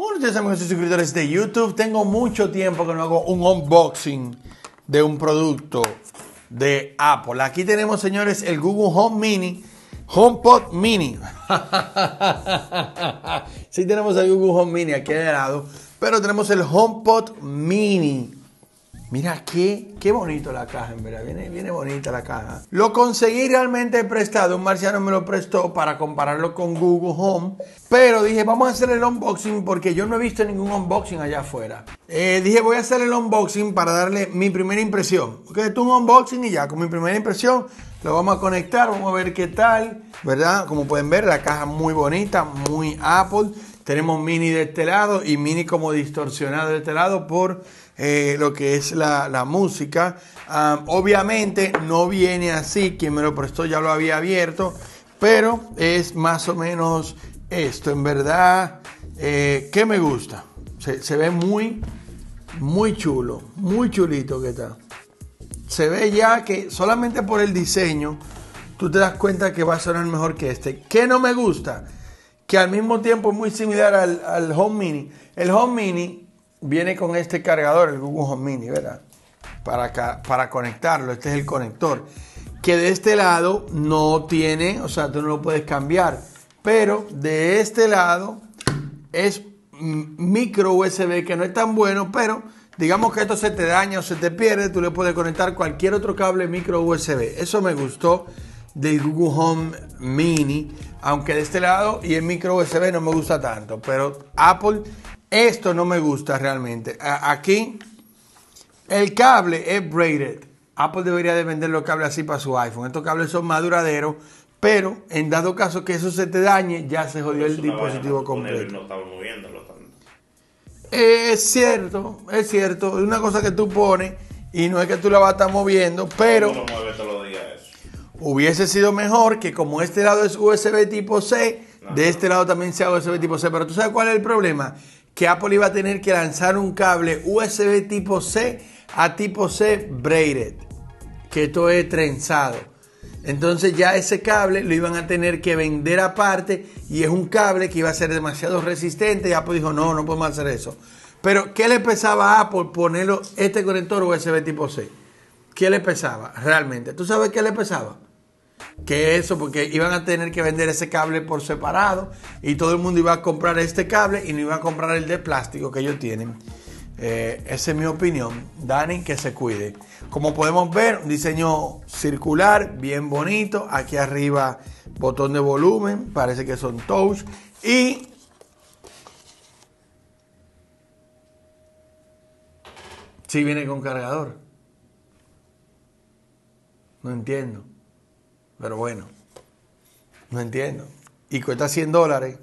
Buenos días amigos y suscriptores de YouTube. Tengo mucho tiempo que no hago un unboxing de un producto de Apple. Aquí tenemos, señores, el Google Home Mini, HomePod Mini. sí tenemos el Google Home Mini aquí de lado, pero tenemos el HomePod Mini. Mira qué, qué bonito la caja, en verdad. Viene, viene bonita la caja. Lo conseguí realmente prestado. Un marciano me lo prestó para compararlo con Google Home. Pero dije, vamos a hacer el unboxing porque yo no he visto ningún unboxing allá afuera. Eh, dije, voy a hacer el unboxing para darle mi primera impresión. Porque esto es un unboxing y ya, con mi primera impresión lo vamos a conectar. Vamos a ver qué tal, ¿verdad? Como pueden ver, la caja muy bonita, muy Apple. Tenemos mini de este lado y mini como distorsionado de este lado por eh, lo que es la, música. obviamente no viene así, quien me lo prestó ya lo había abierto, pero es más o menos esto. En verdad, eh, ¿qué me gusta? Se, ve muy, muy chulo, muy chulito que está. Se ve ya que solamente por el diseño tú te das cuenta que va a sonar mejor que este. ¿Qué no me gusta? Que al mismo tiempo es muy similar al, Home Mini. El Home Mini viene con este cargador, el Google Home Mini, ¿verdad? Para, para conectarlo, este es el conector. Que de este lado no tiene, o sea, tú no lo puedes cambiar. Pero de este lado es micro USB que no es tan bueno, pero digamos que esto se te daña o se te pierde, tú le puedes conectar cualquier otro cable micro USB. Eso me gustó del Google Home Mini, aunque de este lado y el micro USB no me gusta tanto, pero Apple esto no me gusta realmente. Aquí el cable es braided. Apple debería de vender los cables así para su iPhone. Estos cables son más duraderos, pero en dado caso que eso se te dañe, ya se jodió el dispositivo completo. No moviéndolo Es cierto, es cierto. Es una cosa que tú pones y no es que tú la vas a estar moviendo, pero hubiese sido mejor que como este lado es USB tipo C, de este lado también sea USB tipo C. Pero tú sabes cuál es el problema que Apple iba a tener que lanzar un cable USB tipo C a tipo C braided, que esto es trenzado. Entonces ya ese cable lo iban a tener que vender aparte y es un cable que iba a ser demasiado resistente y Apple dijo, no, no podemos hacer eso. Pero ¿qué le pesaba a Apple ponerlo este conector USB tipo C? ¿Qué le pesaba realmente? ¿Tú sabes qué le pesaba? Que eso, porque iban a tener que vender ese cable por separado y todo el mundo iba a comprar este cable y no iba a comprar el de plástico que ellos tienen. Eh, esa es mi opinión. Dani, que se cuide. Como podemos ver, un diseño circular, bien bonito. Aquí arriba, botón de volumen, parece que son touch. Y si viene con cargador. No entiendo. Pero bueno, no entiendo. Y cuesta 100 dólares.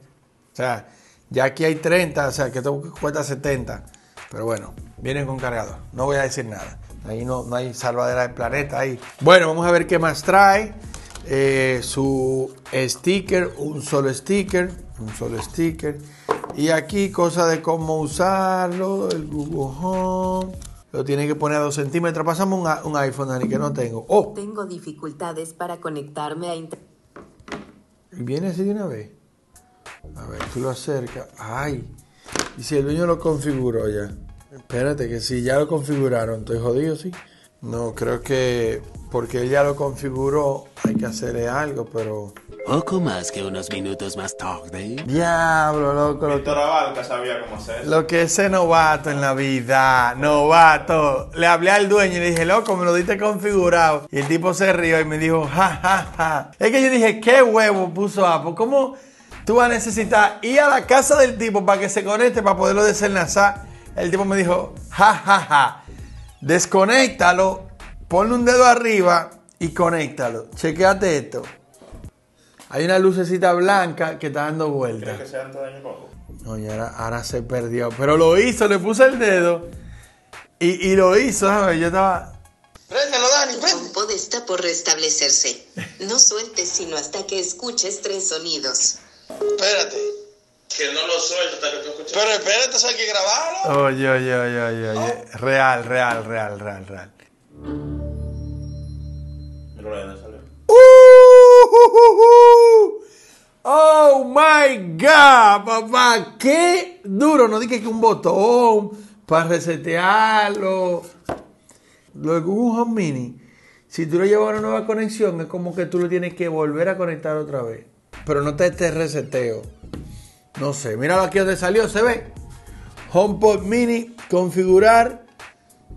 O sea, ya aquí hay 30, o sea, que esto cuesta 70. Pero bueno, vienen con cargador. No voy a decir nada. Ahí no, no hay salvadera del planeta ahí. Bueno, vamos a ver qué más trae. Eh, su sticker, un solo sticker, un solo sticker. Y aquí cosa de cómo usarlo, el Google Home. Lo tiene que poner a dos centímetros. Pasamos un, un iPhone, Dani, que no tengo. ¡Oh! Tengo dificultades para conectarme a internet. Viene así de una vez. A ver, tú lo acercas. ¡Ay! Y si el dueño lo configuró ya. Espérate, que si ya lo configuraron, estoy jodido, sí. No, creo que porque él ya lo configuró, hay que hacerle algo, pero. Poco más que unos minutos más tarde. Diablo, loco. Víctor Abarca sabía cómo hacer Lo que es novato en la vida, novato. Le hablé al dueño y le dije, loco, me lo diste configurado. Y el tipo se rió y me dijo, ja, ja, ja. Es que yo dije, ¿qué huevo puso Apple? ¿Cómo tú vas a necesitar ir a la casa del tipo para que se conecte para poderlo desenlazar? El tipo me dijo, ja, ja, ja. Desconéctalo, ponle un dedo arriba y conéctalo. Chequeate esto. Hay una lucecita blanca que está dando vueltas. ¿Crees que sea antes de No, y ahora, se perdió. Pero lo hizo, le puse el dedo. Y, y lo hizo, ¿sabes? Yo estaba. Préndelo, Dani, préndelo. HomePod está por restablecerse. No sueltes sino hasta que escuches tres sonidos. Espérate. Que no lo suelto hasta que tú escuches. Pero espérate, eso hay que grabarlo. Oye, oye, oye, oye, oye. Real, real, real, real, real. Oh Papá, qué duro. No dije que un botón para resetearlo. Luego un Home Mini, si tú lo llevas una nueva conexión, es como que tú lo tienes que volver a conectar otra vez. Pero no te este reseteo. No sé, míralo aquí donde salió, se ve. HomePod Mini, configurar,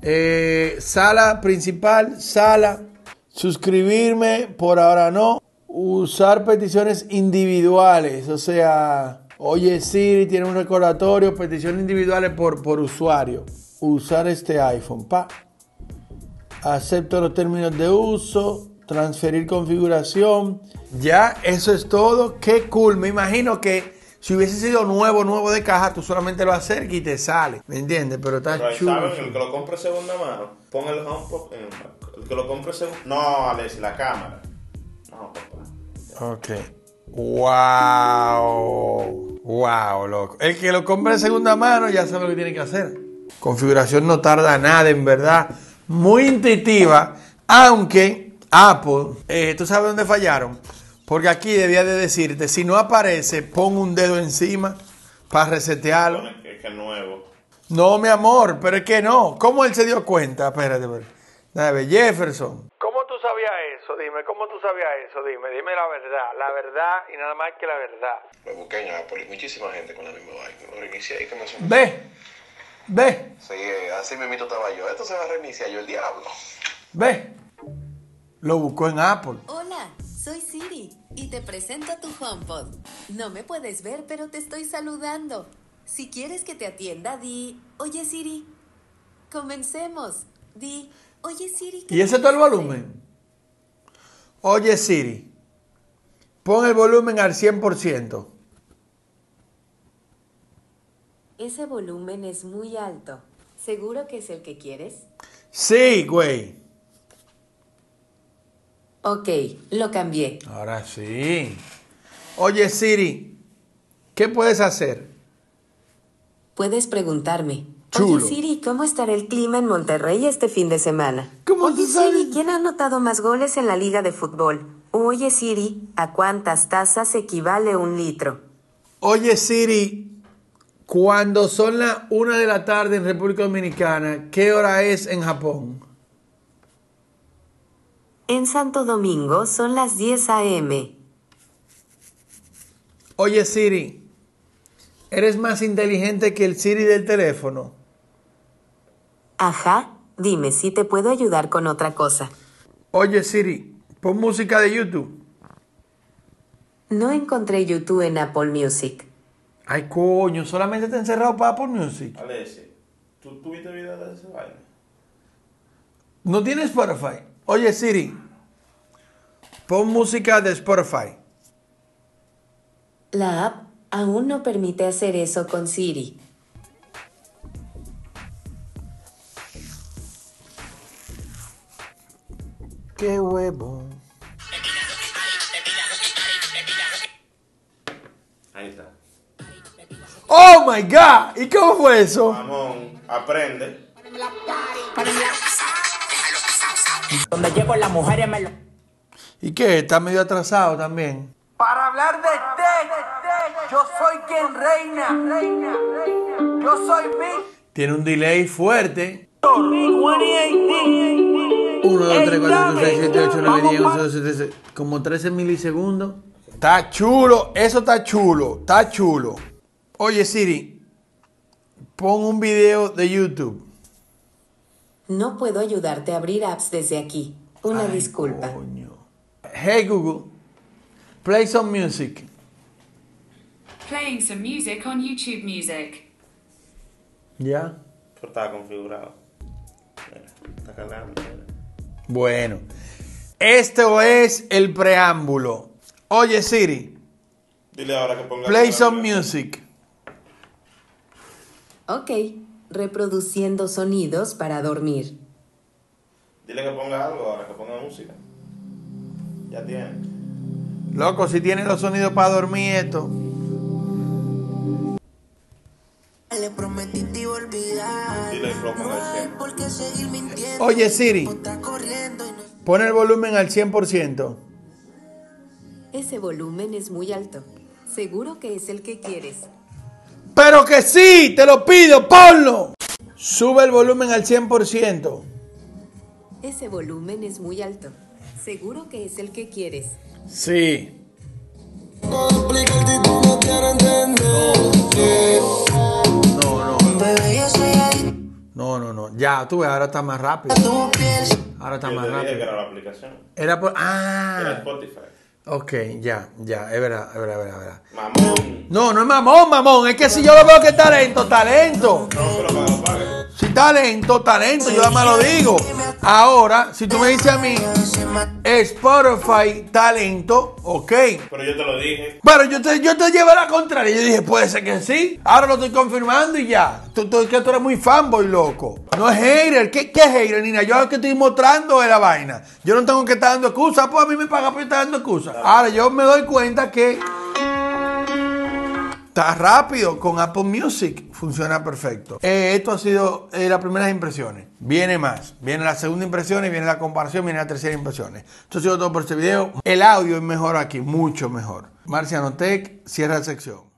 eh, sala principal, sala, suscribirme, por ahora no, usar peticiones individuales, o sea, oye Siri tiene un recordatorio, peticiones individuales por, por usuario, usar este iPhone, pa, acepto los términos de uso, transferir configuración, ya, eso es todo, qué cool, me imagino que si hubiese sido nuevo, nuevo de caja, tú solamente lo acercas y te sale. ¿Me entiendes? Pero está Pero chulo. saben, el que lo compre segunda mano, pon el HomePod en el. El que lo compre segunda... No, Alexi, la cámara. No, papá. Ok. Wow. Wow, loco. El que lo compre de segunda mano ya sabe lo que tiene que hacer. Configuración no tarda nada, en verdad. Muy intuitiva. Aunque Apple, eh, ¿tú sabes dónde fallaron? Porque aquí debía de decirte, si no aparece, pon un dedo encima para resetearlo. Pone que, es nuevo. No, mi amor, pero es que no. ¿Cómo él se dio cuenta? Espérate, espérate. Jefferson. ¿Cómo tú sabías eso? Dime, ¿cómo tú sabías eso? Dime, dime la verdad. La verdad y nada más que la verdad. Lo busqué en Apple y muchísima gente con la misma vaina. Lo reinicié y comenzó. Ve, ve, Sí, así mismito estaba yo. Esto se va a reiniciar yo el diablo. ve. Lo buscó en Apple. Hola, soy Siri y te presento tu HomePod. No me puedes ver, pero te estoy saludando. Si quieres que te atienda, di, oye Siri. Comencemos. Di, oye Siri. ¿qué ¿Y ese es todo el volumen? Oye Siri, pon el volumen al 100%. hacer?". Ese volumen es muy alto. ¿Seguro que es el que quieres? Sí, güey. Ok, lo cambié. Ahora sí. Oye Siri, ¿qué puedes hacer? Puedes preguntarme. Chulo. Oye Siri, ¿cómo estará el clima en Monterrey este fin de semana? ¿Cómo Oye? Siri, ¿quién ha anotado más goles en la liga de fútbol? Oye Siri, ¿a cuántas tazas equivale un litro? Oye Siri, cuando son las 1 de la tarde en República Dominicana, ¿qué hora es en Japón? En Santo Domingo son las 10 a.m. Oye Siri, ¿eres más inteligente que el Siri del teléfono? Ajá, dime si te puedo ayudar con otra cosa. Oye Siri, pon música de YouTube. No encontré YouTube en Apple Music. Ay, coño, solamente te encerrado para Apple Music. Alexi, ¿tú tuviste video de esa vaina? No tienes Spotify. Oye Siri, pon música de Spotify. La app aún no permite hacer eso con Siri. Qué huevo. Ahí está. Oh my God, ¿y cómo fue eso? Mamón, aprende. Donde llego las mujeres me lo... ¿Y qué? Está medio atrasado también. Para hablar de té, yo soy quien reina, reina, reina. Yo soy Víctor. Tiene un delay fuerte. 1, 2, 3, 4, 5, 6, 7, 8, 9, 10, 11, 12, 13, como 13 milisegundos. Está chulo, eso está chulo, está chulo. Oye Siri, pon un video de YouTube. No puedo ayudarte a abrir apps desde aquí. Una Ay, disculpa. coño. Hey Google, play some music. Playing some music on YouTube Music. ¿Ya? Pero estaba configurado. Mira, está cargando. Bueno, esto es el preámbulo. Oye Siri, Dile ahora que ponga. play la some music. Ok, reproduciendo sonidos para dormir. Dile que ponga algo ahora, que ponga música. Ya tiene. Loco, si tiene los sonidos para dormir esto. Le prometí te olvidar. Dile lo ponga pon el volumen al 100%. Ese volumen es muy alto. Seguro que es el que quieres. Pero que sí, te lo pido, ponlo. Sube el volumen al 100%. Ese volumen es muy alto. Seguro que es el que quieres. Sí. Ya, tú ves, ahora está más rápido. Ahora está Yo más te dije que rápido. era la aplicación. Era por. Era Ah. Spotify. Ok, ya, ya, es verdad, es verdad, es verdad, es verdad. Mamón. No, no es mamón, mamón. Es que si yo lo veo que es talento, talento. No, pero para lo pague. Si talento, talento, yo más lo digo. Ahora, si tú me dices a mí, Spotify, talento, ok. Pero yo te lo dije. Pero yo te, yo te llevo a la contraria. Yo dije, puede ser que sí. Ahora lo estoy confirmando y ya. Tú, tú, que tú eres muy fanboy, loco. No es hater. ¿Qué, qué es hater, Nina? Yo lo que estoy mostrando es la vaina. Yo no tengo que estar dando excusas. Pues a mí me paga por estar dando excusas. Ahora yo me doy cuenta que está rápido con Apple Music. Funciona perfecto. Eh, esto ha sido eh, las primeras impresiones. Viene más. Viene la segunda impresión y viene la comparación, viene la tercera impresión. Esto ha sido todo por este video. El audio es mejor aquí, mucho mejor. Marciano Tech, cierra la sección.